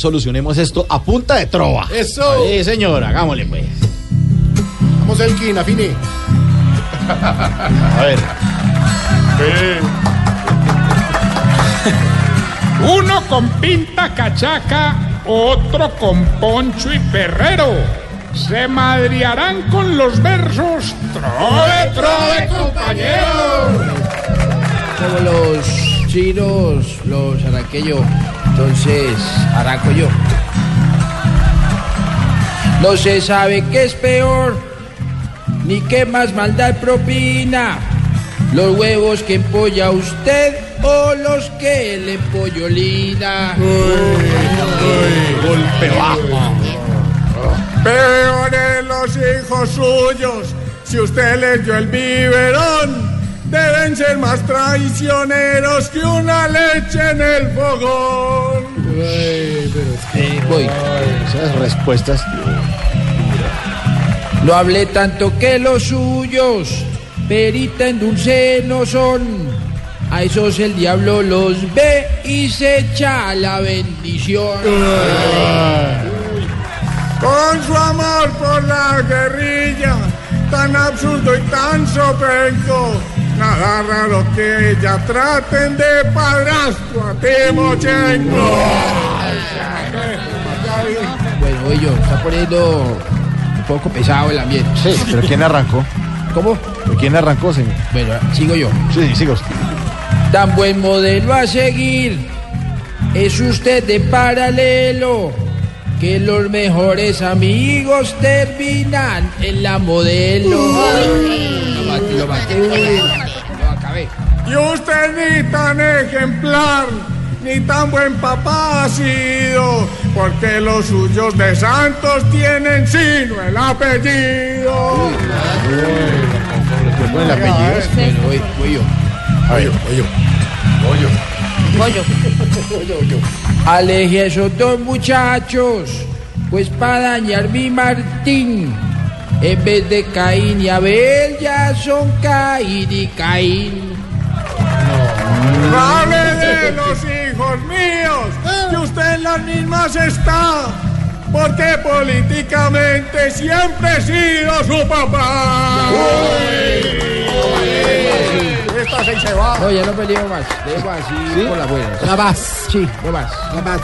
solucionemos esto a punta de trova. Eso. Sí, señor, hagámosle pues. Vamos el King, afine. A ver. Uno con pinta cachaca, otro con poncho y perrero. Se madriarán con los versos. Trove, trove, compañero. como los chinos, los araqueños, entonces araco yo. No se sabe qué es peor, ni qué más maldad propina. Los huevos que empolla usted o los que le empollolina. Golpe bajo. Peores los hijos suyos. Si usted les dio el biberón, deben ser más traicioneros que una leche en el fogón. Voy. Esas respuestas. No hablé tanto que los suyos, perita en dulce no son. A esos el diablo los ve y se echa la bendición. Con su amor por la guerrilla, tan absurdo y tan sopenco, nada raro que ella traten de padrastro a Timochenko. Oye, yo, está poniendo un poco pesado el ambiente. Sí, pero ¿quién arrancó? ¿Cómo? ¿Pero ¿Quién arrancó, señor? Bueno, sigo yo. Sí, usted. Tan buen modelo a seguir es usted de paralelo. Que los mejores amigos terminan en la modelo. Lo maté, lo maté, lo acabé. Y usted ni tan ejemplar, ni tan buen papá ha sido, porque los suyos de santos tienen sino el apellido. El apellido. Yo. Oyo, oyo. Oyo. Aleje a esos dos muchachos, pues para dañar mi Martín, en vez de Caín y Abel, ya son Caín y Caín. Hable de los hijos míos, que usted en las mismas está, porque políticamente siempre he sido su papá. Esta se va. No, ya no peleo más, dejo así por la buena. La vas. Sí, no más. La vas.